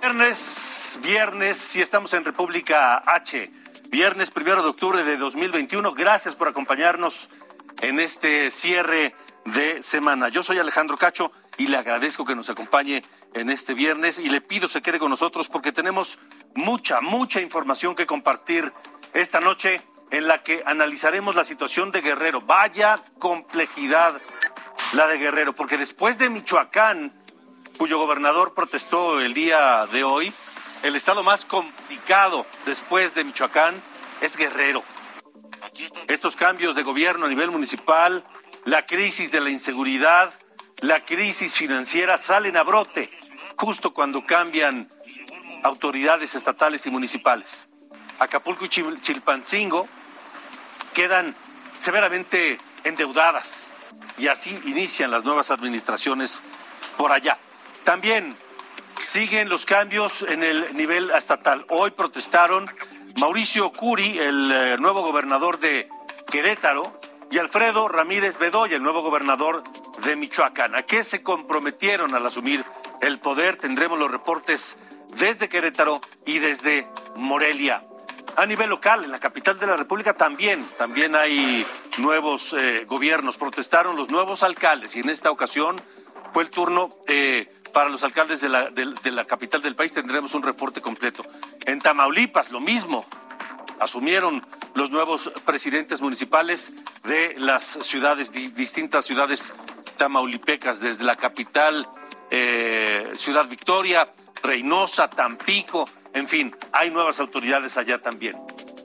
Viernes, viernes, y estamos en República H. Viernes primero de octubre de 2021. Gracias por acompañarnos en este cierre de semana. Yo soy Alejandro Cacho y le agradezco que nos acompañe en este viernes y le pido se quede con nosotros porque tenemos mucha, mucha información que compartir esta noche en la que analizaremos la situación de Guerrero. Vaya complejidad la de Guerrero, porque después de Michoacán, cuyo gobernador protestó el día de hoy, el estado más complicado después de Michoacán es Guerrero. Estos cambios de gobierno a nivel municipal, la crisis de la inseguridad, la crisis financiera salen a brote justo cuando cambian autoridades estatales y municipales. Acapulco y Chilpancingo quedan severamente endeudadas y así inician las nuevas administraciones por allá. También siguen los cambios en el nivel estatal. Hoy protestaron Mauricio Curi, el eh, nuevo gobernador de Querétaro, y Alfredo Ramírez Bedoya, el nuevo gobernador de Michoacán. ¿A qué se comprometieron al asumir el poder? Tendremos los reportes desde Querétaro y desde Morelia. A nivel local, en la capital de la República también, también hay nuevos eh, gobiernos. Protestaron los nuevos alcaldes y en esta ocasión fue el turno eh, para los alcaldes de la, capital del país. Tendremos un reporte completo. En Tamaulipas, lo mismo. Asumieron los nuevos presidentes municipales de las ciudades, distintas ciudades tamaulipecas, desde la capital, eh, Ciudad Victoria, Reynosa, Tampico, en fin, hay nuevas autoridades allá también.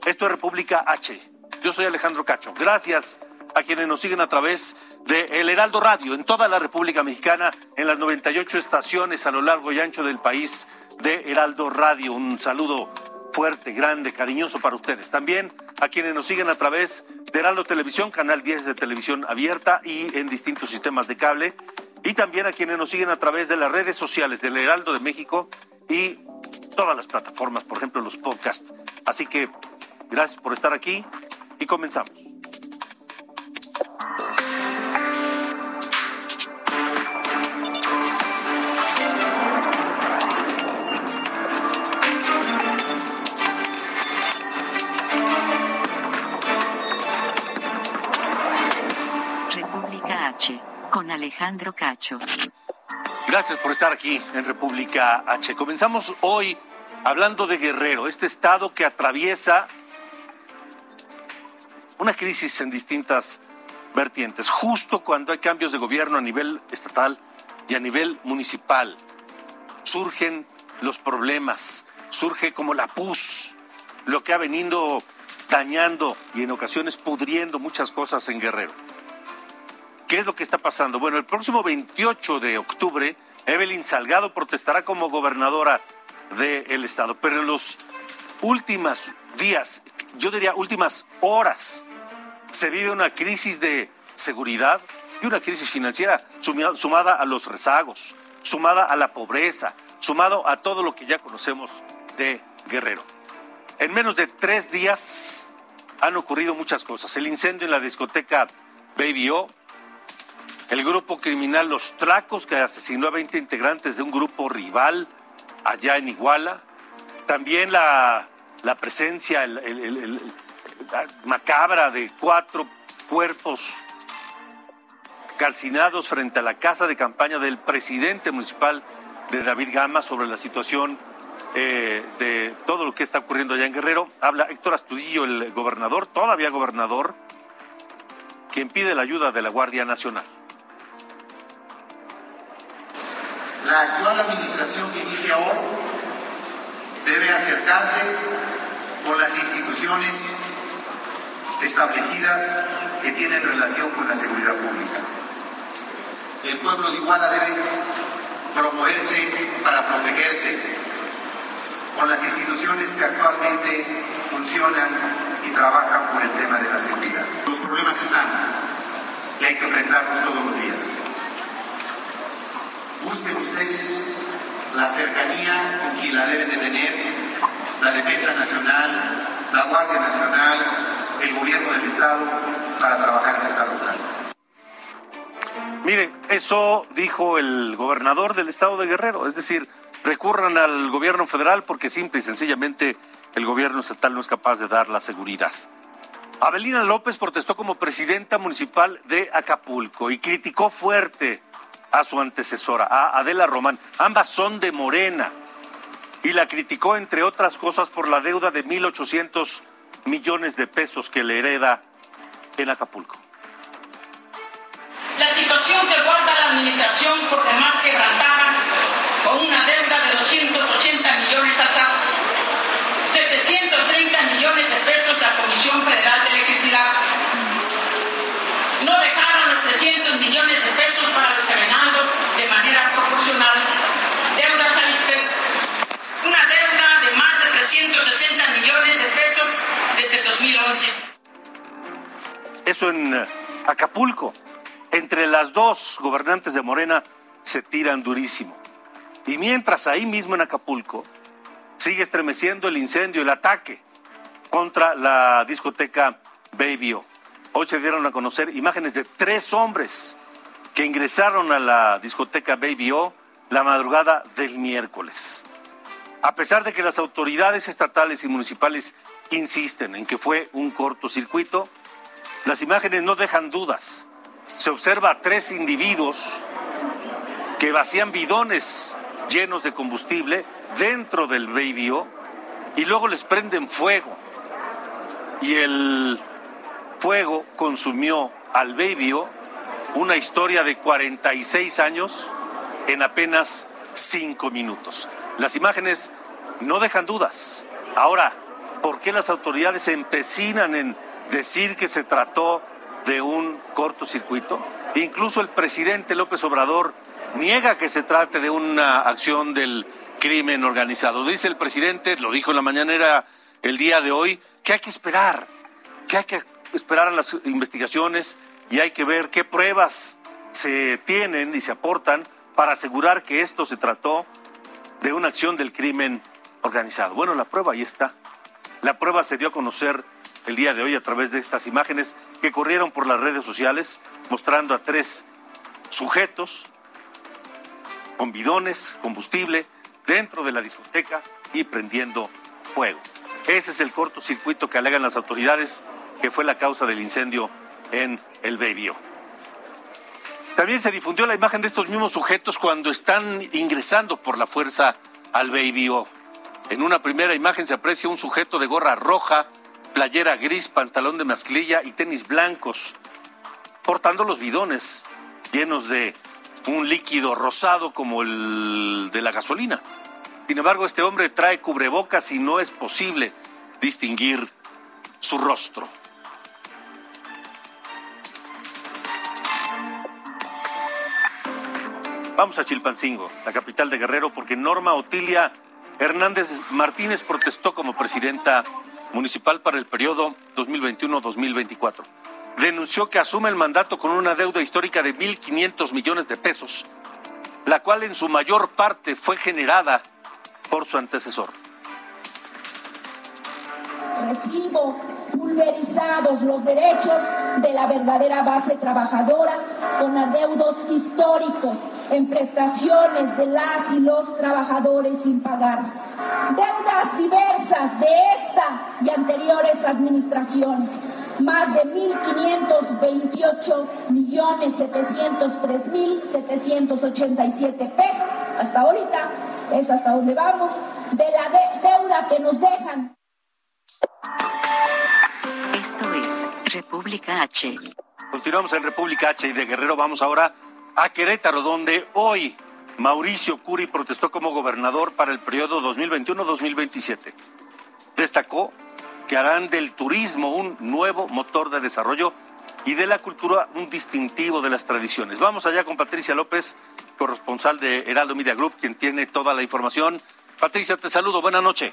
Esto es República H. Yo soy Alejandro Cacho. Gracias a quienes nos siguen a través de El Heraldo Radio en toda la República Mexicana, en las 98 estaciones a lo largo y ancho del país de Heraldo Radio. Un saludo fuerte, grande, cariñoso para ustedes. También a quienes nos siguen a través de Heraldo Televisión, Canal 10 de televisión abierta y en distintos sistemas de cable. Y también a quienes nos siguen a través de las redes sociales del Heraldo de México y todas las plataformas, por ejemplo los podcasts. Así que gracias por estar aquí y comenzamos. con Alejandro Cacho. Gracias por estar aquí en República H. Comenzamos hoy hablando de Guerrero, este estado que atraviesa una crisis en distintas vertientes, justo cuando hay cambios de gobierno a nivel estatal y a nivel municipal. Surgen los problemas, surge como la pus, lo que ha venido dañando y en ocasiones pudriendo muchas cosas en Guerrero. ¿Qué es lo que está pasando? Bueno, el próximo 28 de octubre, Evelyn Salgado protestará como gobernadora del estado, pero en los últimos días, yo diría últimas horas, se vive una crisis de seguridad y una crisis financiera sumada a los rezagos, sumada a la pobreza, sumado a todo lo que ya conocemos de Guerrero. En menos de tres días han ocurrido muchas cosas. El incendio en la discoteca Baby O, el grupo criminal Los Tracos, que asesinó a 20 integrantes de un grupo rival allá en Iguala. También la, presencia macabra de cuatro cuerpos calcinados frente a la casa de campaña del presidente municipal de David Gama sobre la situación eh, de todo lo que está ocurriendo allá en Guerrero. Habla Héctor Astudillo, el gobernador, todavía gobernador, quien pide la ayuda de la Guardia Nacional. La actual administración que inicia hoy debe acercarse con las instituciones establecidas que tienen relación con la seguridad pública. pueblo de Iguala debe promoverse para protegerse con las instituciones que actualmente funcionan y trabajan por el tema de la seguridad. Los problemas están y hay que enfrentarlos todos los días. Busquen ustedes la cercanía con quien la deben de tener, la Defensa Nacional, la Guardia Nacional, el Gobierno del Estado, para trabajar en esta ruta. Miren, eso dijo el gobernador del estado de Guerrero, es decir, recurran al gobierno federal porque simple y sencillamente el gobierno estatal no es capaz de dar la seguridad. Abelina López protestó como presidenta municipal de Acapulco y criticó fuerte a su antecesora, a Adela Román. Ambas son de Morena y la criticó, entre otras cosas, por la deuda de 1.800 millones de pesos que le hereda en Acapulco. La situación que guarda la administración por demás quebrantada, con una deuda de 280 millones a SAP, 730 millones de pesos a Comisión Federal de Electricidad. No dejaron los 300 millones de pesos para los manera proporcional. Deudas a ISPEC. Una deuda de más de 360 millones de pesos desde el 2011. Eso en eh, Acapulco. Entre las dos gobernantes de Morena se tiran durísimo. Y mientras ahí mismo en Acapulco sigue estremeciendo el incendio, el ataque contra la discoteca Baby O. Hoy se dieron a conocer imágenes de tres hombres que ingresaron a la discoteca Baby O la madrugada del miércoles. A pesar de que las autoridades estatales y municipales insisten en que fue un cortocircuito, las imágenes no dejan dudas. Se observa a tres individuos que vacían bidones llenos de combustible dentro del Baby O y luego les prenden fuego. Y el fuego consumió al Baby una historia de 46 años en apenas 5 minutos. Las imágenes no dejan dudas. Ahora, ¿por qué las autoridades se empecinan en decir que se trató de un cortocircuito? Incluso el presidente López Obrador niega que se trate de una acción del crimen organizado. Dice el presidente, lo dijo en la mañanera el día de hoy, que hay que esperar, que hay que esperar a las investigaciones y hay que ver qué pruebas se tienen y se aportan para asegurar que esto se trató de una acción del crimen organizado. Bueno, la prueba ahí está. La prueba se dio a conocer el día de hoy a través de estas imágenes que corrieron por las redes sociales mostrando a tres sujetos con bidones, combustible, dentro de la discoteca y prendiendo fuego. Ese es el cortocircuito que alegan las autoridades que fue la causa del incendio en el Bebio. También se difundió la imagen de estos mismos sujetos cuando están ingresando por la fuerza al Bebio. En una primera imagen se aprecia un sujeto de gorra roja, playera gris, pantalón de mezclilla y tenis blancos, portando los bidones llenos de un líquido rosado como el de la gasolina. Sin embargo, este hombre trae cubrebocas y no es posible distinguir su rostro. Vamos a Chilpancingo, la capital de Guerrero, porque Norma Otilia Hernández Martínez protestó como presidenta municipal para el periodo 2021-2024. Denunció que asume el mandato con una deuda histórica de 1.500 millones de pesos, la cual en su mayor parte fue generada por su antecesor. Recibo pulverizados los derechos de la verdadera base trabajadora con adeudos históricos en prestaciones de las y los trabajadores sin pagar. Deudas diversas de esta y anteriores administraciones. Más de 1.528 millones 703 mil 787 pesos. Hasta ahorita es hasta donde vamos de la deuda que nos dejan. Es República H. Continuamos en República H y de Guerrero vamos ahora a Querétaro, donde hoy Mauricio Curi protestó como gobernador para el periodo 2021-2027. Destacó que harán del turismo un nuevo motor de desarrollo y de la cultura un distintivo de las tradiciones. Vamos allá con Patricia López, corresponsal de Heraldo Media Group, quien tiene toda la información. Patricia, te saludo. Buenas noches.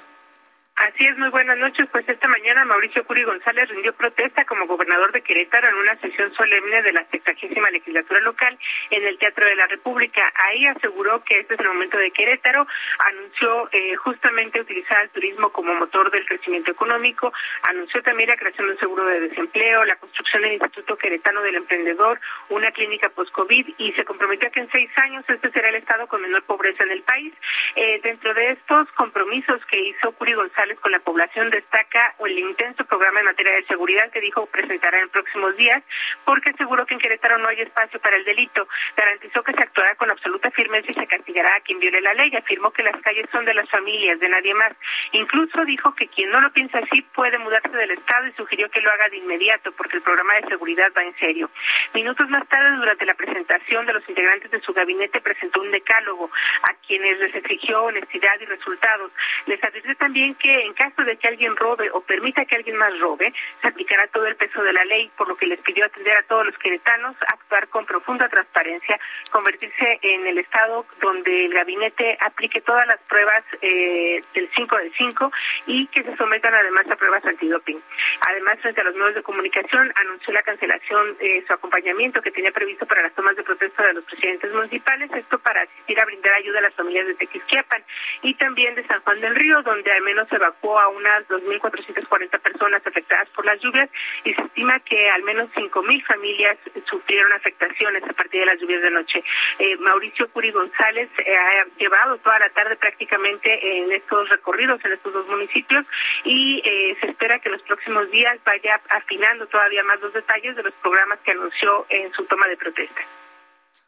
Así es, muy buenas noches. Pues esta mañana Mauricio Curi González rindió protesta como gobernador de Querétaro en una sesión solemne de la sexagésima legislatura local en el Teatro de la República. Ahí aseguró que este es el momento de Querétaro. Anunció eh, justamente utilizar el turismo como motor del crecimiento económico. Anunció también la creación de un seguro de desempleo, la construcción del Instituto Queretano del Emprendedor, una clínica post-COVID y se comprometió a que en seis años este será el estado con menor pobreza en el país. Eh, dentro de estos compromisos que hizo Curi González con la población destaca el intenso programa en materia de seguridad que dijo presentará en próximos días, porque aseguró que en Querétaro no hay espacio para el delito. Garantizó que se actuará con absoluta firmeza y se castigará a quien viole la ley. Afirmó que las calles son de las familias, de nadie más. Incluso dijo que quien no lo piensa así puede mudarse del Estado y sugirió que lo haga de inmediato, porque el programa de seguridad va en serio. Minutos más tarde, durante la presentación de los integrantes de su gabinete, presentó un decálogo a quienes les exigió honestidad y resultados. Les advirtió también que en caso de que alguien robe o permita que alguien más robe, se aplicará todo el peso de la ley, por lo que les pidió atender a todos los queretanos, actuar con profunda transparencia, convertirse en el Estado donde el gabinete aplique todas las pruebas eh, del 5 del 5 y que se sometan además a pruebas antidoping. Además, frente a los medios de comunicación, anunció la cancelación de su acompañamiento que tenía previsto para las tomas de protesta de los presidentes municipales, esto para asistir a brindar ayuda a las familias de Tequisquiapan y también de San Juan del Río, donde al menos se evacuó a unas 2.440 personas afectadas por las lluvias y se estima que al menos 5.000 familias sufrieron afectaciones a partir de las lluvias de noche. Eh, Mauricio Curi González eh, ha llevado toda la tarde prácticamente en estos recorridos en estos dos municipios y eh, se espera que en los próximos días vaya afinando todavía más los detalles de los programas que anunció en su toma de protesta.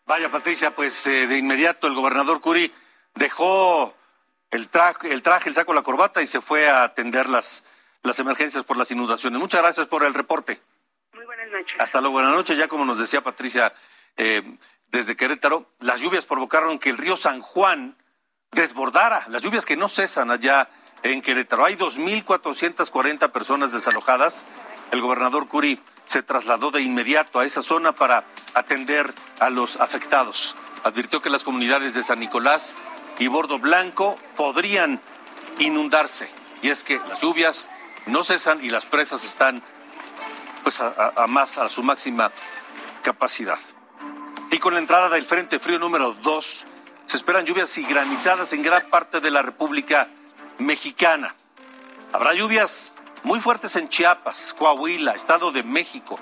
Vaya, Patricia, pues de inmediato el gobernador Curi dejó el traje, el traje, el saco, la corbata y se fue a atender las, las emergencias por las inundaciones. Muchas gracias por el reporte. Muy buenas noches. Hasta luego, buenas noches. Ya como nos decía Patricia, eh, desde Querétaro, las lluvias provocaron que el río San Juan desbordara, las lluvias que no cesan allá en Querétaro. Hay 2.440 personas desalojadas. El gobernador Curi se trasladó de inmediato a esa zona para atender a los afectados. Advirtió que las comunidades de San Nicolás y Bordo Blanco podrían inundarse. Y es que las lluvias no cesan y las presas están pues a, más a su máxima capacidad. Y con la entrada del Frente Frío número 2 se esperan lluvias y granizadas en gran parte de la República Mexicana. Habrá lluvias muy fuertes en Chiapas, Coahuila, Estado de México,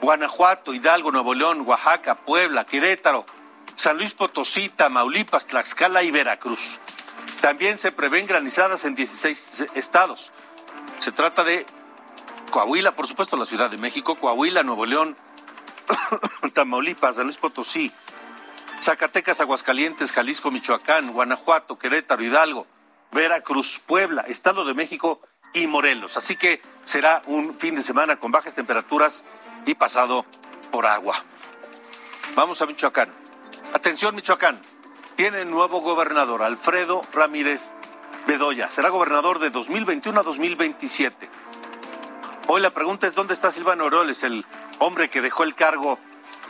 Guanajuato, Hidalgo, Nuevo León, Oaxaca, Puebla, Querétaro, San Luis Potosí, Tamaulipas, Tlaxcala y Veracruz. También se prevén granizadas en 16 estados. Se trata de Coahuila, por supuesto, la Ciudad de México, Coahuila, Nuevo León, Tamaulipas, San Luis Potosí, Zacatecas, Aguascalientes, Jalisco, Michoacán, Guanajuato, Querétaro, Hidalgo, Veracruz, Puebla, Estado de México y Morelos. Así que será un fin de semana con bajas temperaturas y pasado por agua. Vamos a Michoacán. Atención, Michoacán. Tiene nuevo gobernador, Alfredo Ramírez Bedoya. Será gobernador de 2021 a 2027. Hoy la pregunta es, ¿dónde está Silvano Oroles, el hombre que dejó el cargo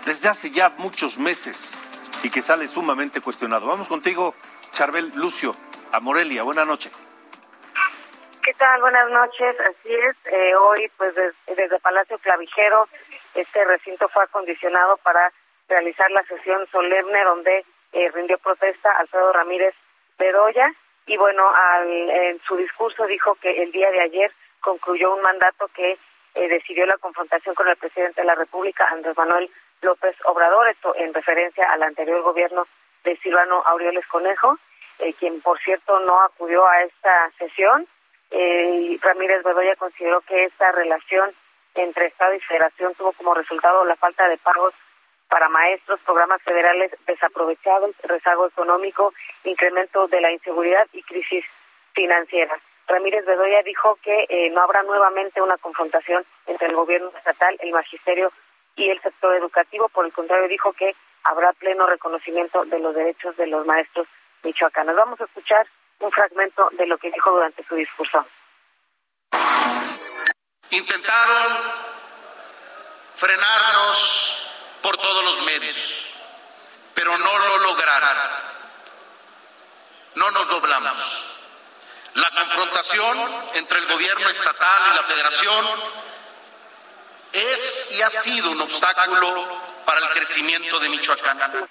desde hace ya muchos meses y que sale sumamente cuestionado? Vamos contigo, Charbel Lucio, a Morelia. Buenas noches. ¿Qué tal? Buenas noches. Así es. Eh, hoy, pues desde Palacio Clavijero, este recinto fue acondicionado para realizar la sesión solemne donde eh, rindió protesta Alfredo Ramírez Bedoya y bueno, al, en su discurso dijo que el día de ayer concluyó un mandato que eh, decidió la confrontación con el presidente de la República, Andrés Manuel López Obrador, esto en referencia al anterior gobierno de Silvano Aureoles Conejo, eh, quien por cierto no acudió a esta sesión. Eh, Ramírez Bedoya consideró que esta relación entre Estado y Federación tuvo como resultado la falta de pagos para maestros, programas federales desaprovechados, rezago económico, incremento de la inseguridad y crisis financiera. Ramírez Bedoya dijo que eh, no habrá nuevamente una confrontación entre el gobierno estatal, el magisterio y el sector educativo. Por el contrario, dijo que habrá pleno reconocimiento de los derechos de los maestros michoacanos. Vamos a escuchar un fragmento de lo que dijo durante su discurso. Intentaron frenarnos por todos los medios, pero no lo lograron. No nos doblamos. La confrontación entre el gobierno estatal y la federación es y ha sido un obstáculo para el crecimiento de Michoacán.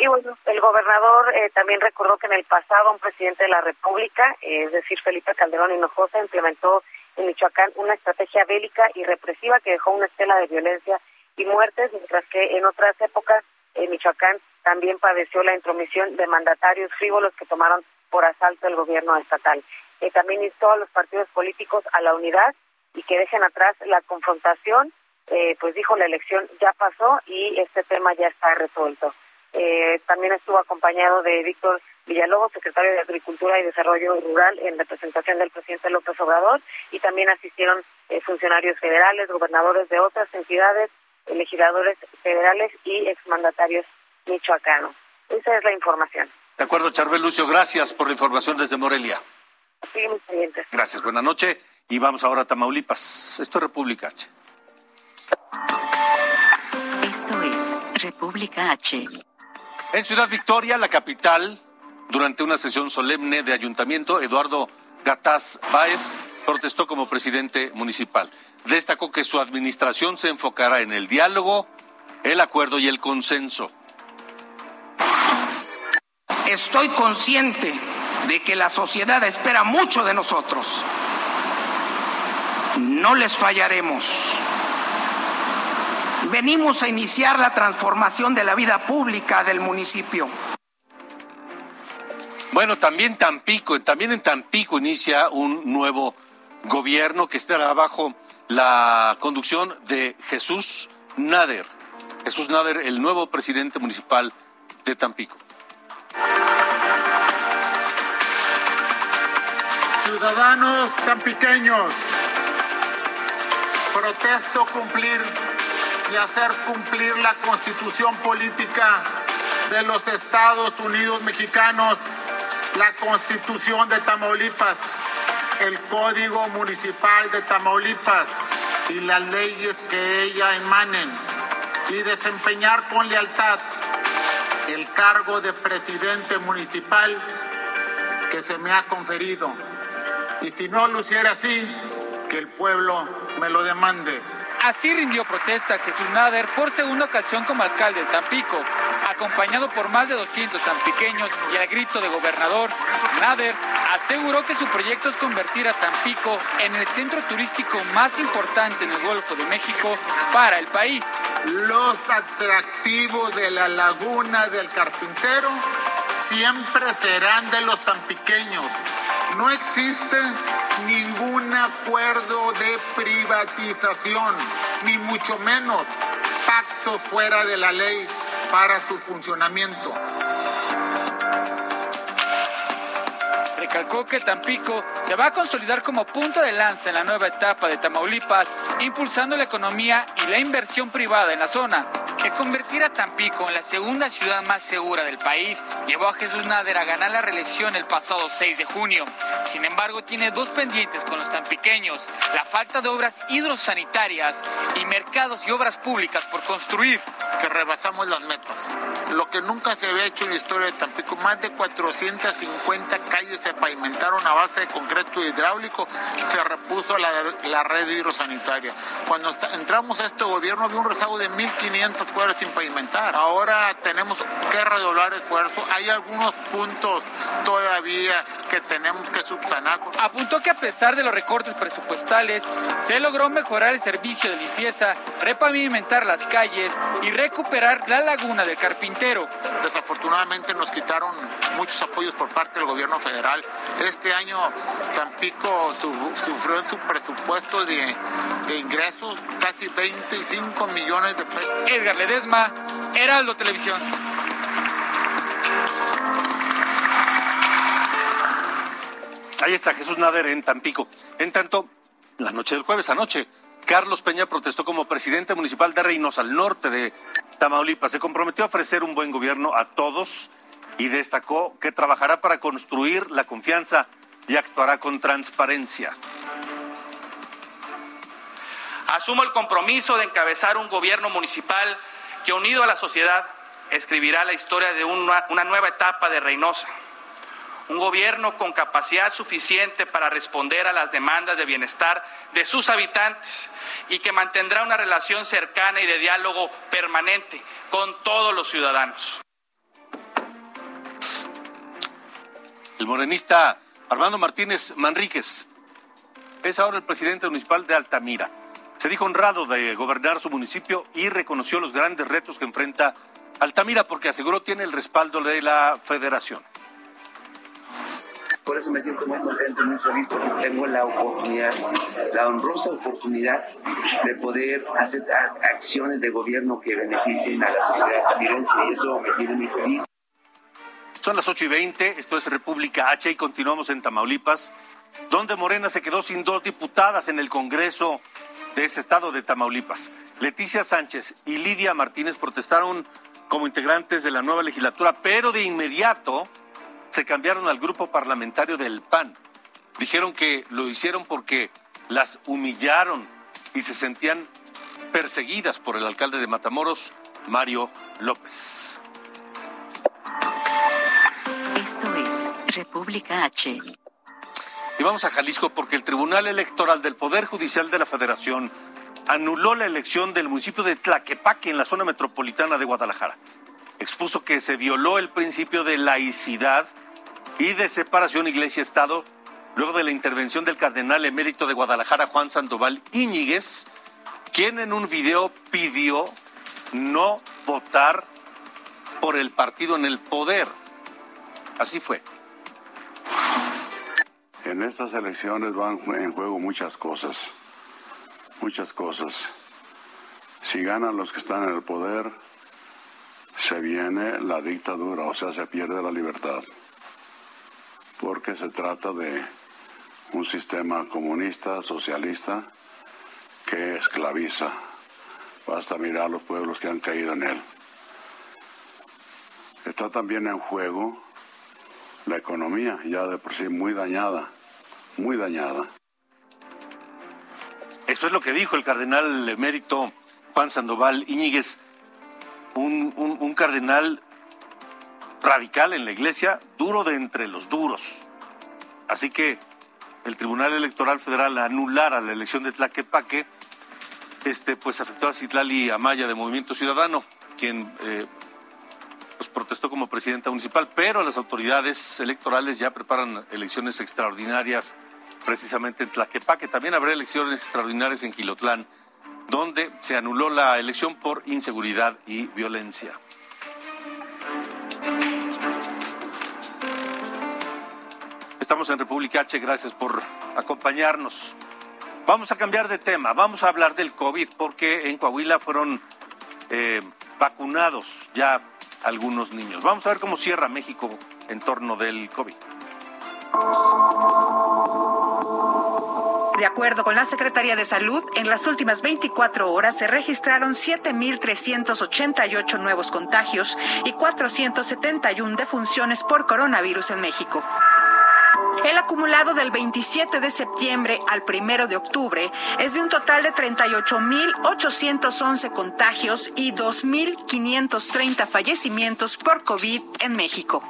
Y bueno, el gobernador eh, también recordó que en el pasado un presidente de la República, eh, es decir, Felipe Calderón Hinojosa, implementó en Michoacán una estrategia bélica y represiva que dejó una estela de violencia y muertes, mientras que en otras épocas en Michoacán también padeció la intromisión de mandatarios frívolos que tomaron por asalto el gobierno estatal. Eh, también instó a los partidos políticos a la unidad y que dejen atrás la confrontación, pues dijo la elección ya pasó y este tema ya está resuelto. Eh, también estuvo acompañado de Víctor Villalobos, secretario de Agricultura y Desarrollo Rural, en representación del presidente López Obrador, y también asistieron eh, funcionarios federales, gobernadores de otras entidades, legisladores federales y exmandatarios michoacanos. Esa es la información. De acuerdo, Charbel Lucio, gracias por la información desde Morelia. Pendientes. Gracias, buenas noches. Y vamos ahora a Tamaulipas. Esto es República H. Esto es República H. En Ciudad Victoria, la capital, durante una sesión solemne de ayuntamiento, Eduardo Gataz Báez protestó como presidente municipal. Destacó que su administración se enfocará en el diálogo, el acuerdo y el consenso. Estoy consciente de que la sociedad espera mucho de nosotros. No les fallaremos venimos a iniciar la transformación de la vida pública del municipio. Bueno, también Tampico, también en Tampico inicia un nuevo gobierno que estará bajo la conducción de Jesús Nader. Jesús Nader, el nuevo presidente municipal de Tampico. Ciudadanos tampiqueños, protesto cumplir y hacer cumplir la constitución política de los Estados Unidos mexicanos, la constitución de Tamaulipas, el código municipal de Tamaulipas y las leyes que ella emanen y desempeñar con lealtad el cargo de presidente municipal que se me ha conferido. Y si no lo hiciera así, que el pueblo me lo demande. Así rindió protesta Jesús Nader por segunda ocasión como alcalde de Tampico, acompañado por más de 200 tampiqueños y al grito de gobernador, Nader aseguró que su proyecto es convertir a Tampico en el centro turístico más importante en el Golfo de México para el país. Los atractivos de la laguna del Carpintero siempre serán de los tampiqueños. No existe ningún acuerdo de privatización, ni mucho menos pacto fuera de la ley para su funcionamiento. Recalcó que Tampico se va a consolidar como punto de lanza en la nueva etapa de Tamaulipas, impulsando la economía y la inversión privada en la zona que convertir a Tampico en la segunda ciudad más segura del país llevó a Jesús Nader a ganar la reelección el pasado 6 de junio. Sin embargo, tiene dos pendientes con los tampiqueños, la falta de obras hidrosanitarias y mercados y obras públicas por construir. Que rebasamos las metas. Lo que nunca se había hecho en la historia de Tampico, más de 450 calles se pavimentaron a base de concreto hidráulico, se repuso la, la red hidrosanitaria. Cuando entramos a este gobierno había un rezago de 1.500 escuelas sin pavimentar. Ahora tenemos que redoblar esfuerzo. Hay algunos puntos todavía que tenemos que subsanar. Apuntó que a pesar de los recortes presupuestales, se logró mejorar el servicio de limpieza, repavimentar las calles y recuperar la laguna del Carpintero. Desafortunadamente nos quitaron muchos apoyos por parte del gobierno federal. Este año Tampico sufrió en su presupuesto de, de ingresos casi 25 millones de pesos. Edgar Ledesma, Heraldo Televisión. Ahí está Jesús Nader en Tampico. En tanto, la noche del jueves anoche, Carlos Peña protestó como presidente municipal de Reynosa, al norte de Tamaulipas. Se comprometió a ofrecer un buen gobierno a todos y destacó que trabajará para construir la confianza y actuará con transparencia. Asumo el compromiso de encabezar un gobierno municipal que unido a la sociedad escribirá la historia de una, una nueva etapa de Reynosa un gobierno con capacidad suficiente para responder a las demandas de bienestar de sus habitantes y que mantendrá una relación cercana y de diálogo permanente con todos los ciudadanos. El morenista Armando Martínez Manríquez es ahora el presidente municipal de Altamira. Se dijo honrado de gobernar su municipio y reconoció los grandes retos que enfrenta Altamira porque aseguró tiene el respaldo de la federación. Por eso me siento muy contento, muy feliz, porque tengo la oportunidad, la honrosa oportunidad de poder hacer acciones de gobierno que beneficien a la sociedad tamirense y eso me tiene muy feliz. Son las 8 y 20, esto es República H y continuamos en Tamaulipas, donde Morena se quedó sin dos diputadas en el Congreso de ese estado de Tamaulipas. Leticia Sánchez y Lidia Martínez protestaron como integrantes de la nueva legislatura, pero de inmediato se cambiaron al grupo parlamentario del PAN. Dijeron que lo hicieron porque las humillaron y se sentían perseguidas por el alcalde de Matamoros, Mario López. Esto es República H. Y vamos a Jalisco porque el Tribunal Electoral del Poder Judicial de la Federación anuló la elección del municipio de Tlaquepaque en la zona metropolitana de Guadalajara. Expuso que se violó el principio de laicidad y de separación Iglesia-Estado luego de la intervención del cardenal emérito de Guadalajara, Juan Sandoval Íñiguez, quien en un video pidió no votar por el partido en el poder. Así fue. En estas elecciones van en juego muchas cosas, muchas cosas. Si ganan los que están en el poder, se viene la dictadura, o sea, se pierde la libertad porque se trata de un sistema comunista, socialista, que esclaviza. Basta mirar los pueblos que han caído en él. Está también en juego la economía, ya de por sí muy dañada, muy dañada. Eso es lo que dijo el cardenal emérito Juan Sandoval Íñiguez, un, un cardenal radical en la iglesia, duro de entre los duros. Así que el Tribunal Electoral Federal anulara la elección de Tlaquepaque, este, pues afectó a Citlali Amaya de Movimiento Ciudadano, quien eh, pues protestó como presidenta municipal, pero las autoridades electorales ya preparan elecciones extraordinarias precisamente en Tlaquepaque. También habrá elecciones extraordinarias en Gilotlán, donde se anuló la elección por inseguridad y violencia. Estamos en República H, gracias por acompañarnos. Vamos a cambiar de tema, vamos a hablar del COVID porque en Coahuila fueron eh, vacunados ya algunos niños. Vamos a ver cómo cierra México en torno del COVID. De acuerdo con la Secretaría de Salud, en las últimas 24 horas se registraron 7.388 nuevos contagios y 471 defunciones por coronavirus en México. El acumulado del 27 de septiembre al 1 de octubre es de un total de 38.811 contagios y 2.530 fallecimientos por COVID en México.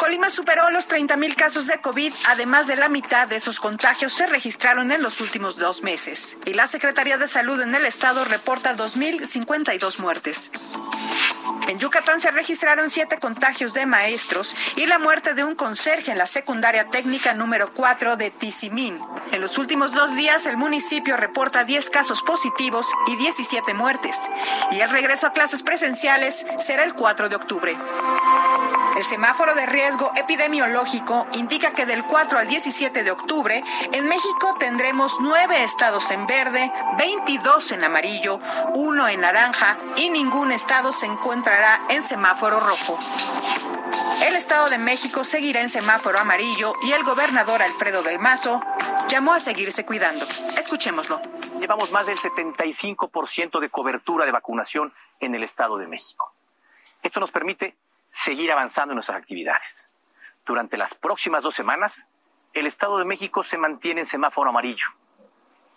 Colima superó los 30.000 casos de COVID, además de la mitad de esos contagios se registraron en los últimos dos meses. Y la Secretaría de Salud en el estado reporta 2.052 muertes. En Yucatán se registraron siete contagios de maestros y la muerte de un conserje en la secundaria técnica número 4 de Tizimín. En los últimos dos días, el municipio reporta 10 casos positivos y 17 muertes. Y el regreso a clases presenciales será el 4 de octubre. El semáforo de riesgo epidemiológico indica que del 4 al 17 de octubre en México tendremos nueve estados en verde, 22 en amarillo, uno en naranja y ningún estado se encontrará en semáforo rojo. El Estado de México seguirá en semáforo amarillo y el gobernador Alfredo del Mazo llamó a seguirse cuidando. Escuchémoslo. Llevamos más del 75% de cobertura de vacunación en el Estado de México. Esto nos permite seguir avanzando en nuestras actividades. Durante las próximas dos semanas, el Estado de México se mantiene en semáforo amarillo.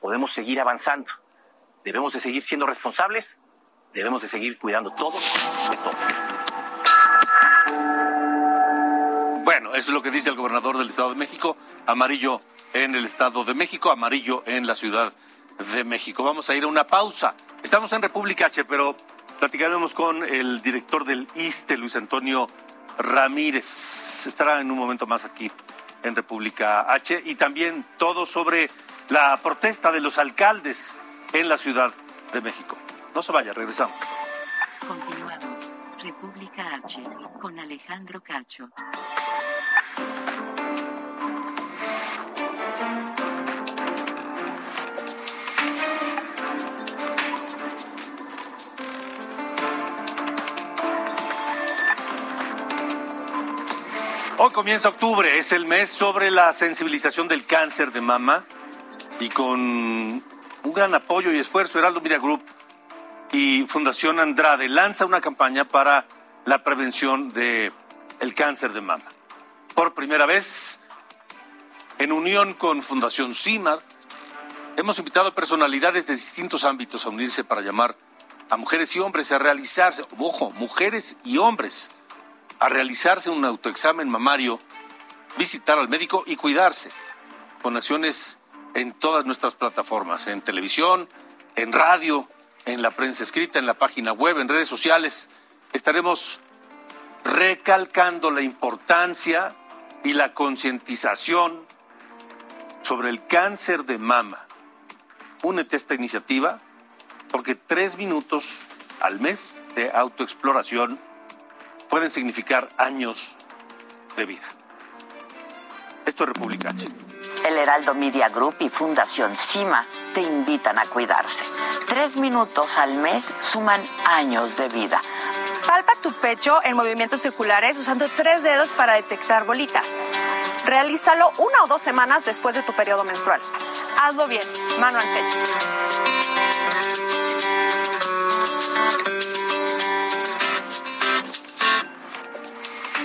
Podemos seguir avanzando debemos de seguir siendo responsables, debemos de seguir cuidando todos de todos. Bueno, eso es lo que dice el gobernador del Estado de México, amarillo en el Estado de México, amarillo en la Ciudad de México. Vamos a ir a una pausa. Estamos en República H, pero platicaremos con el director del ISTE, Luis Antonio Ramírez. Estará en un momento más aquí en República H y también todo sobre la protesta de los alcaldes en la Ciudad de México. No se vaya, regresamos. Continuamos. República H con Alejandro Cacho. Hoy comienza octubre, es el mes sobre la sensibilización del cáncer de mama y con un gran apoyo y esfuerzo, Heraldo Media Group y Fundación Andrade lanza una campaña para la prevención de el cáncer de mama. Por primera vez, en unión con Fundación CIMAR, hemos invitado a personalidades de distintos ámbitos a unirse para llamar a mujeres y hombres a realizarse, ojo, mujeres y hombres, a realizarse un autoexamen mamario, visitar al médico y cuidarse, con acciones en todas nuestras plataformas, en televisión, en radio, en la prensa escrita, en la página web, en redes sociales. Estaremos recalcando la importancia y la concientización sobre el cáncer de mama. Únete a esta iniciativa porque tres minutos al mes de autoexploración pueden significar años de vida. Esto es República H. El Heraldo Media Group y Fundación CIMA te invitan a cuidarse. Tres minutos al mes suman años de vida. Palpa tu pecho en movimientos circulares usando tres dedos para detectar bolitas. Realízalo una o dos semanas después de tu periodo menstrual. Hazlo bien, mano al pecho.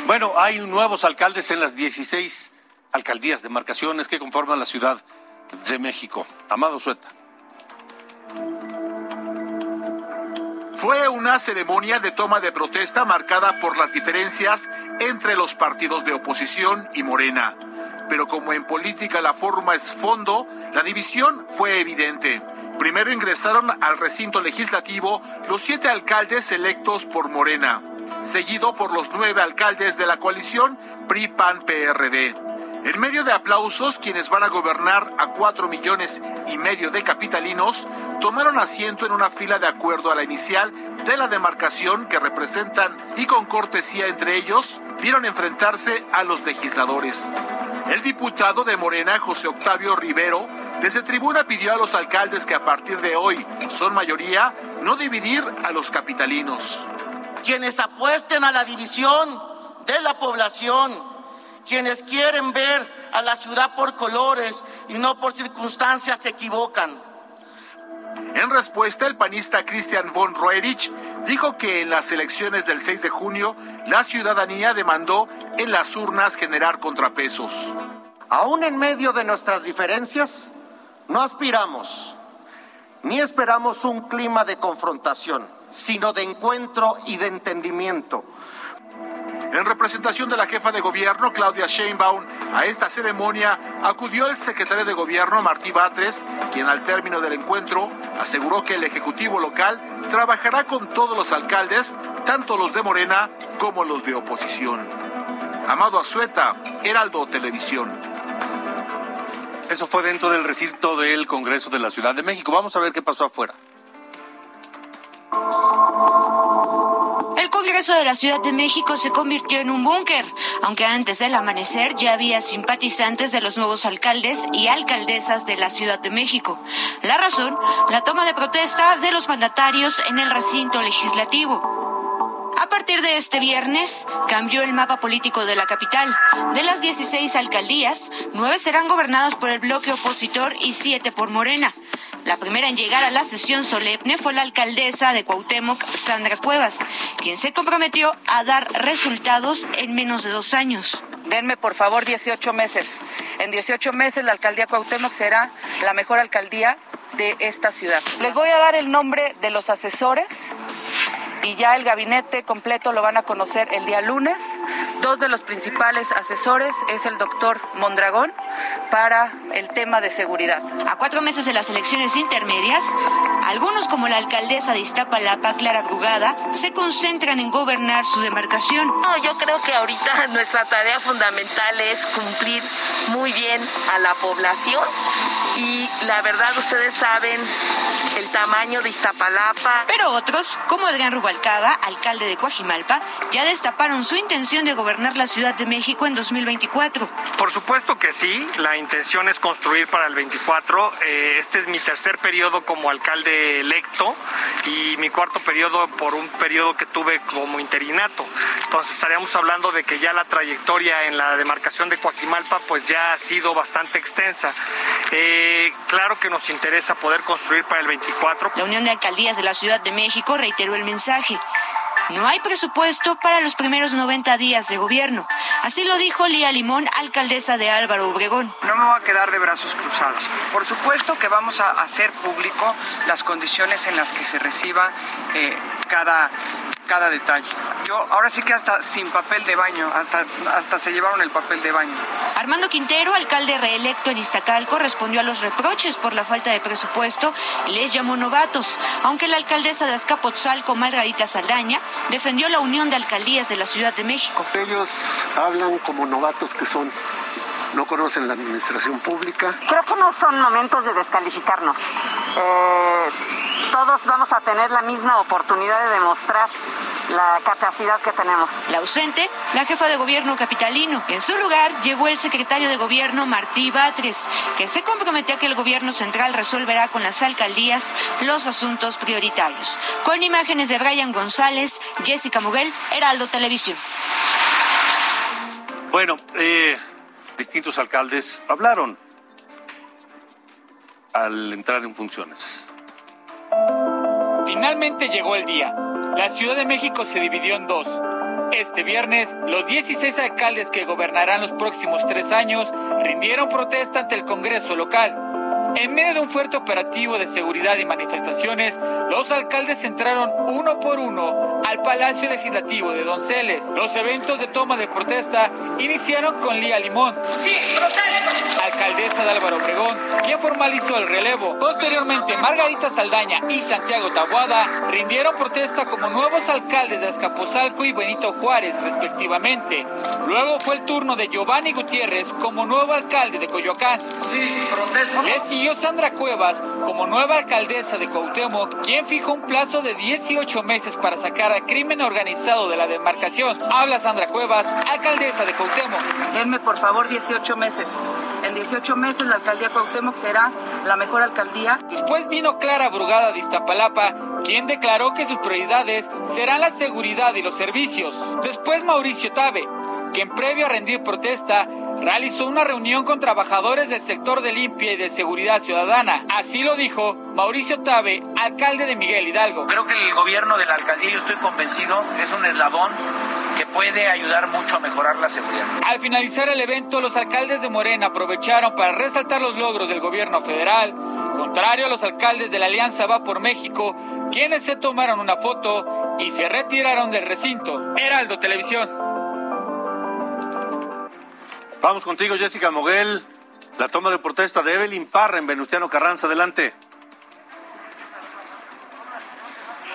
Bueno, hay nuevos alcaldes en las 16 alcaldías, demarcaciones que conforman la Ciudad de México. Amado Sueta. Fue una ceremonia de toma de protesta marcada por las diferencias entre los partidos de oposición y Morena. Pero como en política la forma es fondo, la división fue evidente. Primero ingresaron al recinto legislativo los siete alcaldes electos por Morena, seguido por los nueve alcaldes de la coalición PRI-PAN-PRD. En medio de aplausos, quienes van a gobernar a cuatro millones y medio de capitalinos tomaron asiento en una fila de acuerdo a la inicial de la demarcación que representan y con cortesía entre ellos vieron enfrentarse a los legisladores. El diputado de Morena, José Octavio Rivero, desde tribuna pidió a los alcaldes que a partir de hoy son mayoría no dividir a los capitalinos. Quienes apuesten a la división de la población quienes quieren ver a la ciudad por colores y no por circunstancias se equivocan. En respuesta, el panista Christian von Roerich dijo que en las elecciones del 6 de junio la ciudadanía demandó en las urnas generar contrapesos. Aún en medio de nuestras diferencias, no aspiramos ni esperamos un clima de confrontación, sino de encuentro y de entendimiento en representación de la jefa de gobierno, Claudia Sheinbaum, a esta ceremonia acudió el secretario de gobierno, Martí Batres, quien al término del encuentro aseguró que el Ejecutivo local trabajará con todos los alcaldes, tanto los de Morena como los de oposición. Amado Azueta, Heraldo Televisión. Eso fue dentro del recinto del Congreso de la Ciudad de México. Vamos a ver qué pasó afuera. Congreso de la Ciudad de México se convirtió en un búnker, aunque antes del amanecer ya había simpatizantes de los nuevos alcaldes y alcaldesas de la Ciudad de México. La razón, la toma de protesta de los mandatarios en el recinto legislativo. A partir de este viernes cambió el mapa político de la capital. De las 16 alcaldías, nueve serán gobernadas por el bloque opositor y siete por Morena. La primera en llegar a la sesión solemne fue la alcaldesa de Cuauhtémoc, Sandra Cuevas, quien se comprometió a dar resultados en menos de dos años. Denme por favor 18 meses. En 18 meses la alcaldía Cuauhtémoc será la mejor alcaldía de esta ciudad. Les voy a dar el nombre de los asesores y ya el gabinete completo lo van a conocer el día lunes. Dos de los principales asesores es el doctor Mondragón para el tema de seguridad. A cuatro meses de las elecciones intermedias, algunos como la alcaldesa de Iztapalapa, Clara Brugada, se concentran en gobernar su demarcación. No, yo creo que ahorita nuestra tarea fundamental es cumplir muy bien a la población y la verdad ustedes saben el tamaño de Iztapalapa. Pero otros, como Edgar Rubalcaba, alcalde de Coajimalpa, ya destaparon su intención de gobernar la Ciudad de México en 2024. Por supuesto que sí, la intención es construir para el 24. Eh, este es mi tercer periodo como alcalde electo y mi cuarto periodo por un periodo que tuve como interinato. Entonces estaríamos hablando de que ya la trayectoria en la demarcación de Coajimalpa pues ya ha sido bastante extensa. Eh, claro que nos interesa poder construir para el 24. La Unión de Alcaldías de la Ciudad de México reiteró el mensaje. No hay presupuesto para los primeros 90 días de gobierno. Así lo dijo Lía Limón, alcaldesa de Álvaro Obregón. No me voy a quedar de brazos cruzados. Por supuesto que vamos a hacer público las condiciones en las que se reciba eh, cada cada detalle. Yo ahora sí que hasta sin papel de baño, hasta, hasta se llevaron el papel de baño. Armando Quintero, alcalde reelecto en Iztacalco, respondió a los reproches por la falta de presupuesto y les llamó novatos, aunque la alcaldesa de Azcapotzalco, Margarita Saldaña, defendió la unión de alcaldías de la Ciudad de México. Ellos hablan como novatos que son no conocen la administración pública. Creo que no son momentos de descalificarnos. Eh, todos vamos a tener la misma oportunidad de demostrar la capacidad que tenemos. La ausente, la jefa de gobierno capitalino. En su lugar llegó el secretario de gobierno Martí Batres, que se comprometió a que el gobierno central resolverá con las alcaldías los asuntos prioritarios. Con imágenes de Brian González, Jessica Muguel, Heraldo Televisión. Bueno, eh, distintos alcaldes hablaron al entrar en funciones. Finalmente llegó el día. La Ciudad de México se dividió en dos. Este viernes, los 16 alcaldes que gobernarán los próximos tres años rindieron protesta ante el Congreso local. En medio de un fuerte operativo de seguridad y manifestaciones, los alcaldes entraron uno por uno al Palacio Legislativo de Donceles. Los eventos de toma de protesta iniciaron con Lía Limón, Sí, alcaldesa de Álvaro Obregón, quien formalizó el relevo. Posteriormente, Margarita Saldaña y Santiago Tabuada rindieron protesta como nuevos alcaldes de Azcapotzalco y Benito Juárez, respectivamente. Luego fue el turno de Giovanni Gutiérrez como nuevo alcalde de Coyoacán. Sí, protesto. Le siguió Sandra Cuevas como nueva alcaldesa de Cuauhtémoc, quien fijó un plazo de 18 meses para sacar al crimen organizado de la demarcación. Habla Sandra Cuevas, alcaldesa de Cuauhtémoc. Denme por favor 18 meses. En 18 meses la alcaldía Cuauhtémoc será la mejor alcaldía. Después vino Clara Brugada de Iztapalapa, quien declaró que sus prioridades serán la seguridad y los servicios. Después Mauricio Tabe, quien previo a rendir protesta realizó una reunión con trabajadores del sector de limpia y de seguridad ciudadana. Así lo dijo Mauricio Tabe, alcalde de Miguel Hidalgo. Creo que el gobierno de la alcaldía, yo estoy convencido, es un eslabón que puede ayudar mucho a mejorar la seguridad. Al finalizar el evento, los alcaldes de Morena aprovecharon para resaltar los logros del gobierno federal, contrario a los alcaldes de la Alianza Va por México, quienes se tomaron una foto y se retiraron del recinto. Heraldo Televisión. Vamos contigo, Jessica Moguel. La toma de protesta de Evelyn Parra en Venustiano Carranza. Adelante.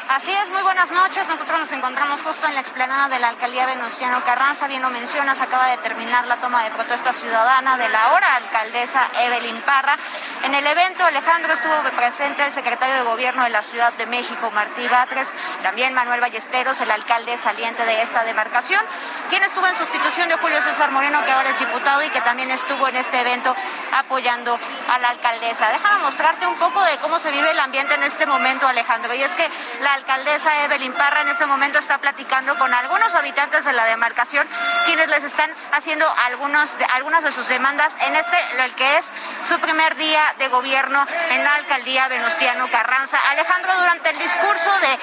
Así es, muy buenas noches. Nosotros nos encontramos justo en la explanada de la alcaldía Venustiano Carranza. Bien lo mencionas, acaba de terminar la toma de protesta ciudadana de la ahora alcaldesa Evelyn Parra. En el evento, Alejandro estuvo presente el secretario de Gobierno de la Ciudad de México, Martí Batres, también Manuel Ballesteros, el alcalde saliente de esta demarcación, quien estuvo en sustitución de Julio César Moreno, que ahora es diputado y que también estuvo en este evento apoyando a la alcaldesa. Déjame mostrarte un poco de cómo se vive el ambiente en este momento, Alejandro. Y es que la alcaldesa Evelyn Parra en este momento está platicando con algunos habitantes de la demarcación, quienes les están haciendo algunos algunas de sus demandas en este, el que es su primer día de gobierno en la alcaldía Venustiano Carranza. Alejandro, durante el discurso de,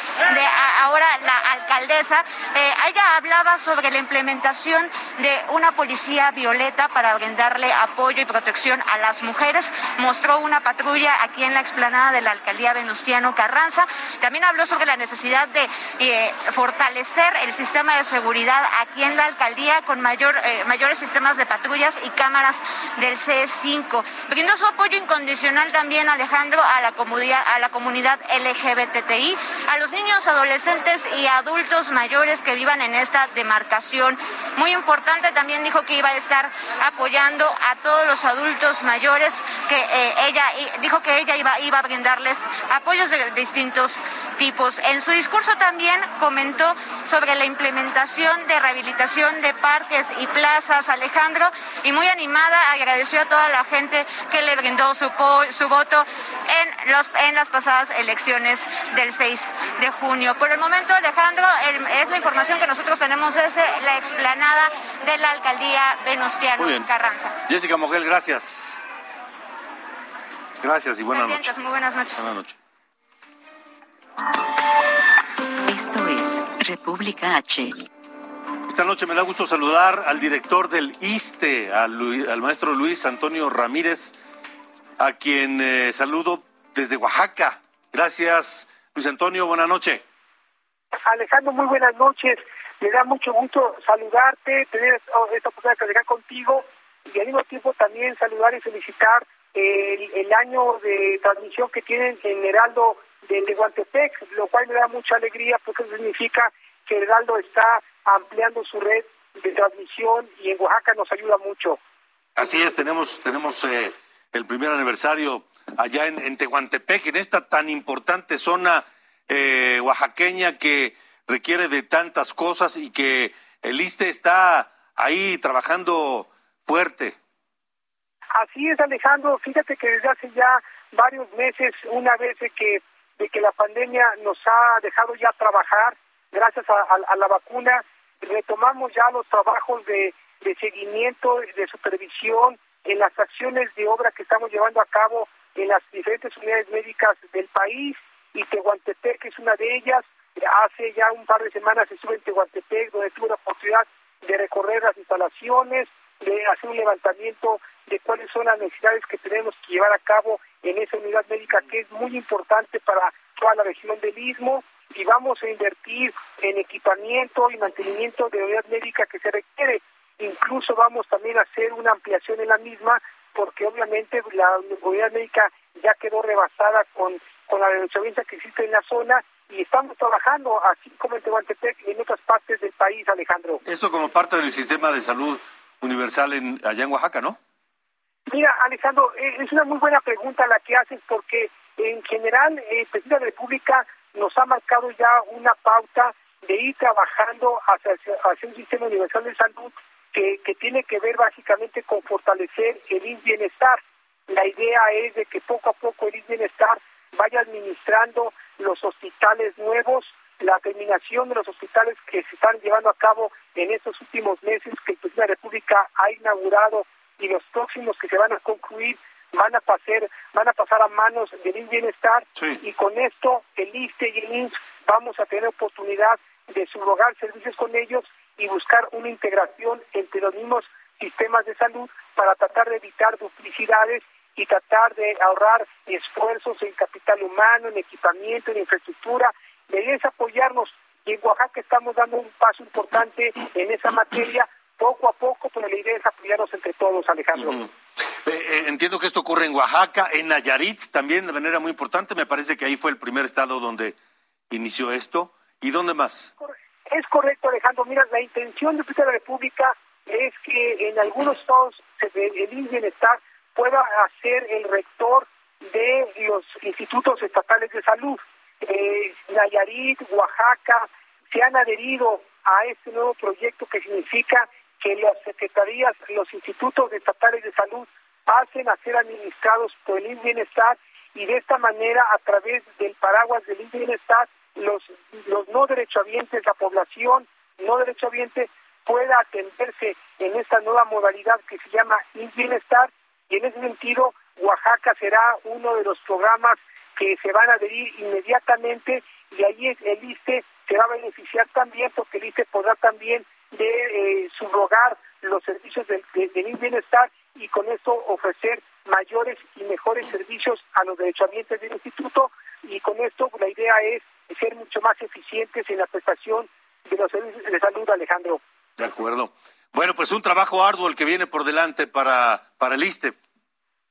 ahora la alcaldesa. Eh, ella hablaba sobre la implementación de una policía violeta para brindarle apoyo y protección a las mujeres. Mostró una patrulla aquí en la explanada de la alcaldía Venustiano Carranza. También habló sobre la necesidad de eh, fortalecer el sistema de seguridad aquí en la alcaldía con mayor, eh, mayores sistemas de patrullas y cámaras del C5. Brindó su apoyo incondicional también, Alejandro, a la comunidad, a la comunidad LGBTI, a los niños, adolescentes y adultos mayores que vivan en esta demarcación. Muy importante, también dijo que iba a estar apoyando a todos los adultos mayores, que eh, ella dijo que ella iba, iba a brindarles apoyos de distintos tipos. En su discurso también comentó sobre la implementación de rehabilitación de parques y plazas, Alejandro, y muy animada agradeció a toda la gente que le brindó su, su voto en, los, en las pasadas elecciones del 6 de junio. Por el momento, Alejandro, es la información que nosotros tenemos desde la explanada de la alcaldía Venustiano Carranza. Jessica Moguel, gracias. Gracias y buenas noches. Muy buenas noches. Buenas noches. Esto es República H. Esta noche me da gusto saludar al director del ISTE, al, maestro Luis Antonio Ramírez, a quien eh, saludo desde Oaxaca. Gracias, Luis Antonio, buenas noches. Alejandro, muy buenas noches. Me da mucho gusto saludarte, tener esta oportunidad de platicar contigo y al mismo tiempo también saludar y felicitar el, el año de transmisión que tienen en Heraldo de Tehuantepec, lo cual me da mucha alegría porque significa que Heraldo está ampliando su red de transmisión y en Oaxaca nos ayuda mucho. Así es, tenemos, tenemos eh, el primer aniversario allá en, en, Tehuantepec, en esta tan importante zona eh, oaxaqueña que requiere de tantas cosas y que el ISTE está ahí trabajando fuerte. Así es, Alejandro. Fíjate que desde hace ya varios meses, una vez que, de que la pandemia nos ha dejado ya trabajar, gracias a, la vacuna, retomamos ya los trabajos de, de seguimiento, de supervisión en las acciones de obra que estamos llevando a cabo en las diferentes unidades médicas del país y Tehuantepec es una de ellas. Hace ya un par de semanas estuve en Tehuantepec donde tuve la oportunidad de recorrer las instalaciones, de hacer un levantamiento de cuáles son las necesidades que tenemos que llevar a cabo en esa unidad médica que es muy importante para toda la región del Istmo y vamos a invertir en equipamiento y mantenimiento de unidad médica que se requiere. Incluso vamos también a hacer una ampliación en la misma porque obviamente la unidad médica ya quedó rebasada con, con la derechohabiencia que existe en la zona y estamos trabajando así como en Tehuantepec y en otras partes del país, Alejandro. Esto como parte del sistema de salud universal en, allá en Oaxaca, ¿no? Mira, Alejandro, eh, es una muy buena pregunta la que haces porque en general el presidente de la República nos ha marcado ya una pauta de ir trabajando hacia, un sistema universal de salud que, que tiene que ver básicamente con fortalecer el bienestar. La idea es de que poco a poco el bienestar vaya administrando los hospitales nuevos, la terminación de los hospitales que se están llevando a cabo en estos últimos meses que el presidente de la República ha inaugurado y los próximos que se van a concluir van a pasar van a pasar a manos del bienestar. Y con esto el ISTE y el INS vamos a tener oportunidad de subrogar servicios con ellos y buscar una integración entre los mismos sistemas de salud para tratar de evitar duplicidades y tratar de ahorrar esfuerzos en capital humano, en equipamiento, en infraestructura. Es apoyarnos. Y en Oaxaca estamos dando un paso importante en esa materia poco a poco, pero la idea es apoyarnos entre todos, Alejandro. Eh, eh, entiendo que esto ocurre en Oaxaca, en Nayarit también de manera muy importante. Me parece que ahí fue el primer estado donde inició esto. ¿Y dónde más? Es correcto, Alejandro. Mira, la intención de la República es que en algunos estados el bienestar pueda ser el rector de los institutos estatales de salud. Eh, Nayarit, Oaxaca, se han adherido a este nuevo proyecto que significa que las secretarías, los institutos estatales de salud pasen a ser administrados por el Bienestar y de esta manera, a través del paraguas del Bienestar, los, los no derechohabientes, la población no derechohabiente pueda atenderse en esta nueva modalidad que se llama Bienestar. Y en ese sentido Oaxaca será uno de los programas que se van a adherir inmediatamente y ahí el ISTE se va a beneficiar también porque el ISTE podrá también de eh, subrogar los servicios del de, de bienestar y con esto ofrecer mayores y mejores servicios a los derechohabientes del instituto y con esto la idea es ser mucho más eficientes en la prestación de los servicios de salud, Alejandro. De acuerdo. Bueno, pues un trabajo arduo el que viene por delante para, para el ISTE.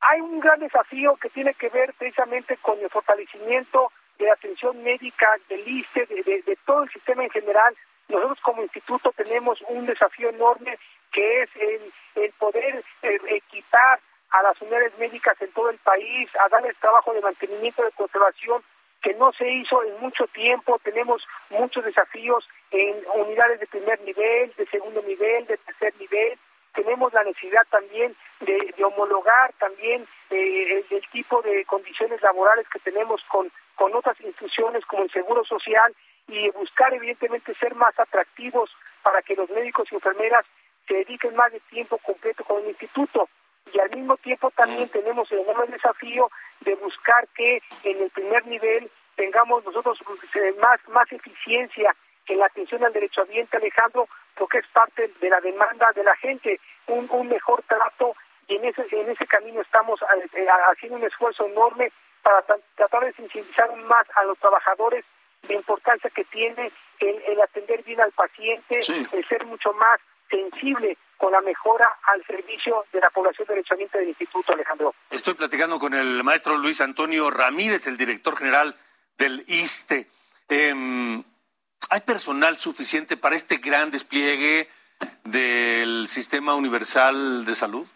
Hay un gran desafío que tiene que ver precisamente con el fortalecimiento de la atención médica del ISTE, de, de, todo el sistema en general. Nosotros como instituto tenemos un desafío enorme que es el, poder eh, equipar a las unidades médicas en todo el país, a darles trabajo de mantenimiento, de conservación, que no se hizo en mucho tiempo. Tenemos muchos desafíos en unidades de primer nivel, de segundo nivel, de tercer nivel. Tenemos la necesidad también de, de homologar también eh, el, el, tipo de condiciones laborales que tenemos con, con otras instituciones como el Seguro Social y buscar evidentemente ser más atractivos para que los médicos y enfermeras se dediquen más de tiempo completo con el instituto. Y al mismo tiempo también tenemos el enorme desafío de buscar que en el primer nivel tengamos nosotros eh, más, más eficiencia en la atención al derecho ambiente, Alejandro, porque es parte de la demanda de la gente, un, un mejor trato y en ese, en ese camino estamos eh, haciendo un esfuerzo enorme para tratar de sensibilizar más a los trabajadores la importancia que tiene el, el atender bien al paciente, sí. el ser mucho más sensible con la mejora al servicio de la población derechamente del Instituto, Alejandro. Estoy platicando con el maestro Luis Antonio Ramírez, el director general del ISTE. Eh, ¿Hay personal suficiente para este gran despliegue del Sistema Universal de Salud?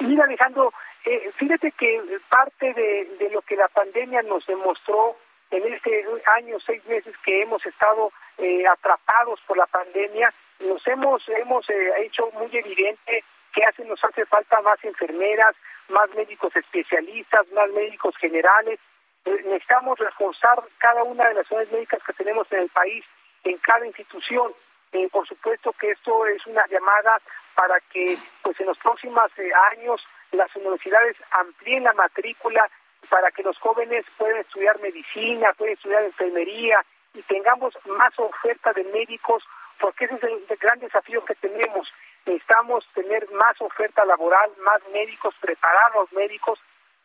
Mira, Alejandro, eh, fíjate que parte de, de lo que la pandemia nos demostró en este año, seis meses que hemos estado eh, atrapados por la pandemia, nos hemos hemos eh, hecho muy evidente que hace nos hace falta más enfermeras, más médicos especialistas, más médicos generales. Eh, necesitamos reforzar cada una de las unidades médicas que tenemos en el país, en cada institución. Eh, por supuesto que esto es una llamada para que pues en los próximos años las universidades amplíen la matrícula para que los jóvenes puedan estudiar medicina, puedan estudiar enfermería y tengamos más oferta de médicos porque ese es el, gran desafío que tenemos. Necesitamos tener más oferta laboral, más médicos, preparar los médicos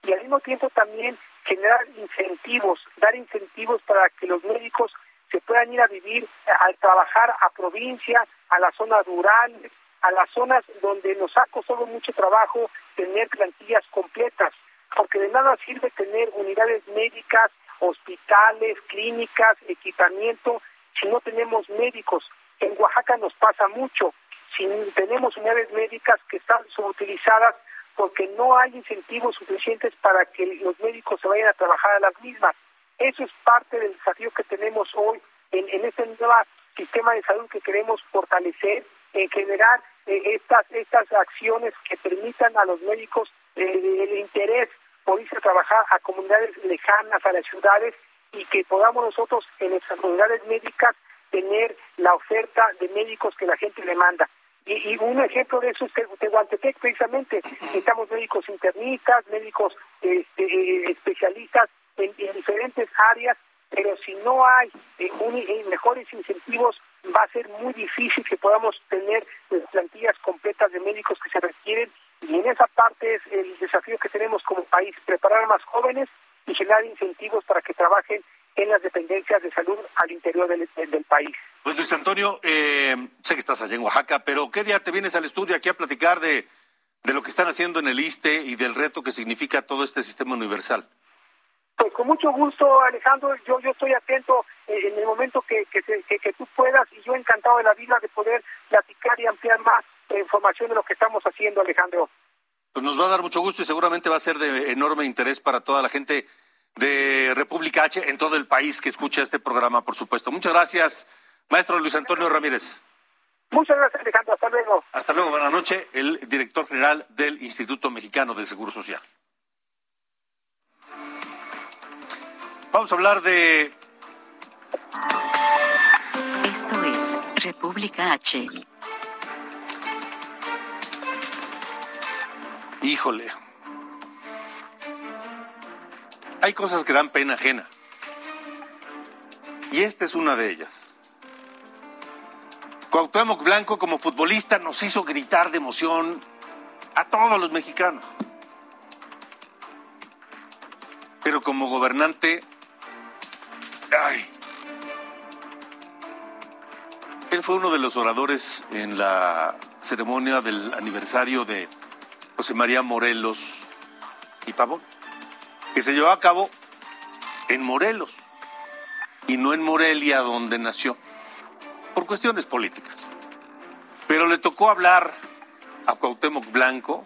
y al mismo tiempo también generar incentivos, dar incentivos para que los médicos se puedan ir a vivir, a trabajar a provincia, a la zona rural, a las zonas donde nos ha costado mucho trabajo tener plantillas completas, porque de nada sirve tener unidades médicas, hospitales, clínicas, equipamiento, si no tenemos médicos. En Oaxaca nos pasa mucho. Si tenemos unidades médicas que están subutilizadas porque no hay incentivos suficientes para que los médicos se vayan a trabajar a las mismas. Eso es parte del desafío que tenemos hoy en, este nuevo sistema de salud que queremos fortalecer, en generar eh, estas, estas acciones que permitan a los médicos eh, el interés por irse a trabajar a comunidades lejanas, a las ciudades, y que podamos nosotros en nuestras comunidades médicas tener la oferta de médicos que la gente le manda. Y, y un ejemplo de eso es Tehuantepec, precisamente. Necesitamos médicos internistas, médicos este, eh, especialistas en, en, diferentes áreas, pero si no hay eh, un, eh, mejores incentivos, va a ser muy difícil que podamos tener las plantillas completas de médicos que se requieren. Y en esa parte es el desafío que tenemos como país, preparar a más jóvenes y generar incentivos para que trabajen en las dependencias de salud al interior del, del país. Pues Luis Antonio, eh, sé que estás allá en Oaxaca, pero ¿qué día te vienes al estudio aquí a platicar de, de lo que están haciendo en el ISTE y del reto que significa todo este sistema universal? Pues con mucho gusto, Alejandro, yo, yo estoy atento eh, en el momento que, que, que, que, tú puedas y yo encantado de la vida de poder platicar y ampliar más eh, información de lo que estamos haciendo, Alejandro. Pues nos va a dar mucho gusto y seguramente va a ser de enorme interés para toda la gente de República H en todo el país que escucha este programa, por supuesto. Muchas gracias, maestro Luis Antonio Ramírez. Muchas gracias, Alejandro. Hasta luego. Hasta luego. Buenas noches. El director general del Instituto Mexicano del Seguro Social. Vamos a hablar de... Esto es República H. Híjole. Hay cosas que dan pena ajena. Y esta es una de ellas. Cuauhtémoc Blanco como futbolista nos hizo gritar de emoción a todos los mexicanos. Pero como gobernante, ay, él fue uno de los oradores en la ceremonia del aniversario de José María Morelos y Pavón, que se llevó a cabo en Morelos y no en Morelia donde nació por cuestiones políticas. Pero le tocó hablar a Cuauhtémoc Blanco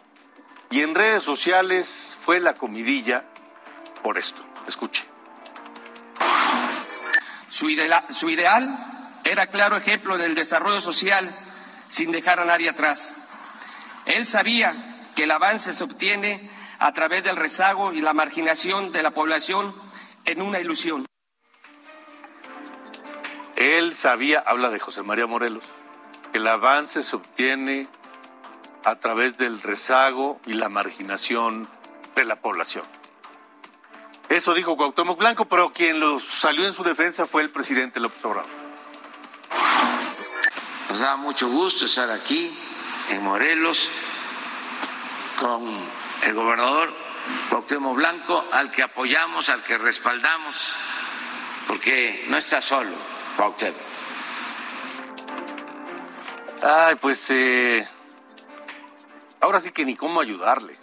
y en redes sociales fue la comidilla por esto. Escuche. Su, idea, su ideal era claro ejemplo del desarrollo social sin dejar a nadie atrás. Él sabía que el avance se obtiene a través del rezago y la marginación de la población en una ilusión. Él sabía, habla de José María Morelos, que el avance se obtiene a través del rezago y la marginación de la población. Eso dijo Cuauhtémoc Blanco, pero quien lo salió en su defensa fue el presidente López Obrador. Nos da mucho gusto estar aquí en Morelos con el gobernador Cuauhtémoc Blanco, al que apoyamos, al que respaldamos, porque no está solo Ay, pues eh, ahora sí que ni cómo ayudarle.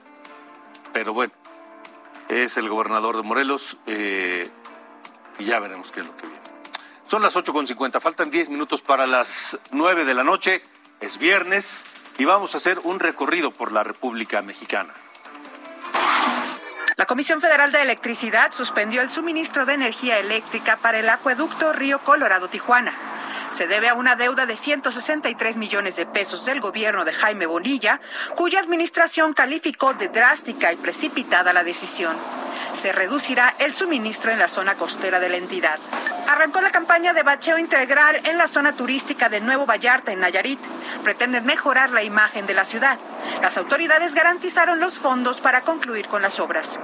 Pero bueno, es el gobernador de Morelos eh, y ya veremos qué es lo que viene. Son las 8.50, faltan 10 minutos para las 9 de la noche, es viernes y vamos a hacer un recorrido por la República Mexicana. La Comisión Federal de Electricidad suspendió el suministro de energía eléctrica para el acueducto Río Colorado-Tijuana. Se debe a una deuda de 163 millones de pesos del gobierno de Jaime Bonilla, cuya administración calificó de drástica y precipitada la decisión se reducirá el suministro en la zona costera de la entidad. Arrancó la campaña de bacheo integral en la zona turística de Nuevo Vallarta, en Nayarit. Pretenden mejorar la imagen de la ciudad. Las autoridades garantizaron los fondos para concluir con las obras.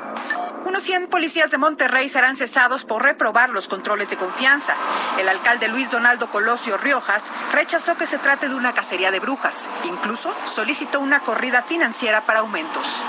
Unos 100 policías de Monterrey serán cesados por reprobar los controles de confianza. El alcalde Luis Donaldo Colosio Riojas rechazó que se trate de una cacería de brujas. Incluso solicitó una corrida financiera para aumentos.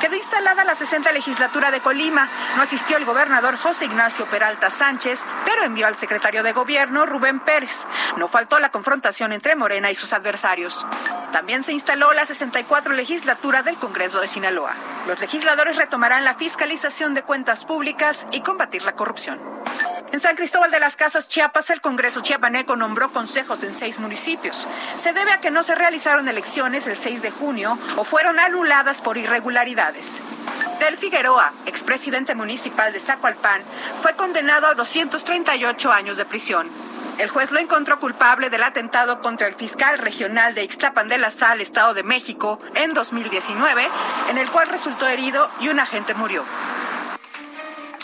Quedó instalada la 60 legislatura de Colima. No asistió el gobernador José Ignacio Peralta Sánchez, pero envió al secretario de gobierno Rubén Pérez. No faltó la confrontación entre Morena y sus adversarios. También se instaló la 64 legislatura del Congreso de Sinaloa. Los legisladores retomarán la fiscalización de cuentas públicas y combatir la corrupción. En San Cristóbal de las Casas, Chiapas, el Congreso chiapaneco nombró consejos en seis municipios. Se debe a que no se realizaron elecciones el 6 de junio o fueron anuladas por irregularidades. Del Figueroa, expresidente municipal de Zacualpan, fue condenado a 238 años de prisión. El juez lo encontró culpable del atentado contra el fiscal regional de Ixtapan de la Sal, Estado de México, en 2019, en el cual resultó herido y un agente murió.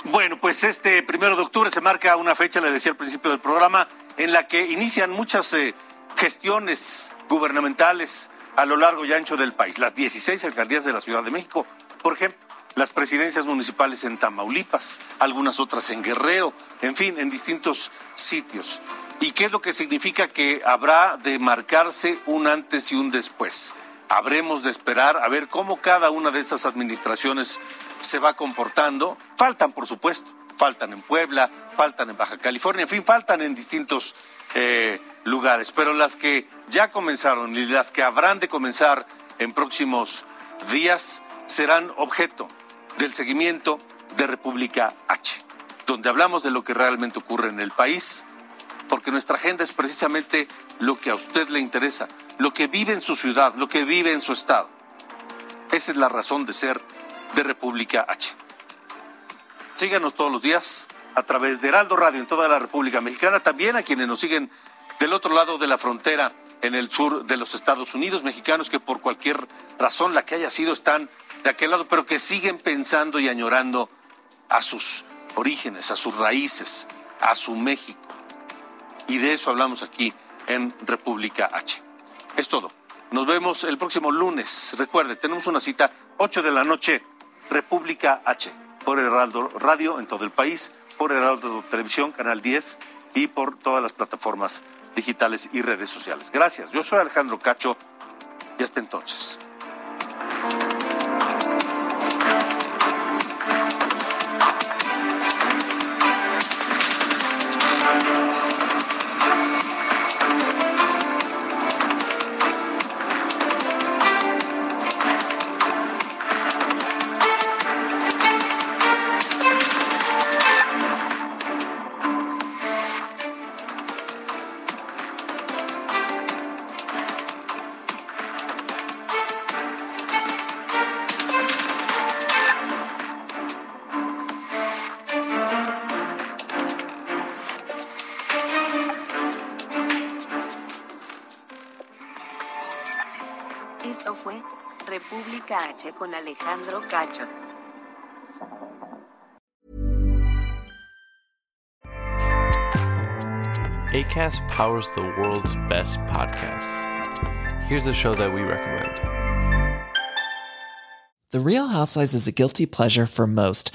Bueno, pues este primero de octubre se marca una fecha, le decía al principio del programa, en la que inician muchas eh, gestiones gubernamentales a lo largo y ancho del país. Las 16 alcaldías de la Ciudad de México, por ejemplo, las presidencias municipales en Tamaulipas, algunas otras en Guerrero, en fin, en distintos sitios. ¿Y qué es lo que significa que habrá de marcarse un antes y un después? Habremos de esperar a ver cómo cada una de esas administraciones se va comportando. Faltan, por supuesto, faltan en Puebla, faltan en Baja California, en fin, faltan en distintos eh, lugares, pero las que ya comenzaron y las que habrán de comenzar en próximos días serán objeto del seguimiento de República H, donde hablamos de lo que realmente ocurre en el país, porque nuestra agenda es precisamente lo que a usted le interesa, lo que vive en su ciudad, lo que vive en su estado. Esa es la razón de ser de República H. Síganos todos los días a través de Heraldo Radio en toda la República Mexicana, también a quienes nos siguen del otro lado de la frontera en el sur de los Estados Unidos, mexicanos que por cualquier razón, la que haya sido, están de aquel lado, pero que siguen pensando y añorando a sus orígenes, a sus raíces, a su México. Y de eso hablamos aquí en República H. Es todo. Nos vemos el próximo lunes. Recuerde, tenemos una cita 8 de la noche, República H, por Heraldo Radio en todo el país, por Heraldo Televisión, Canal 10 y por todas las plataformas digitales y redes sociales. Gracias. Yo soy Alejandro Cacho y hasta entonces. Con Alejandro Cacho. ACAST powers the world's best podcasts. Here's a show that we recommend. The Real Housewives is a guilty pleasure for most,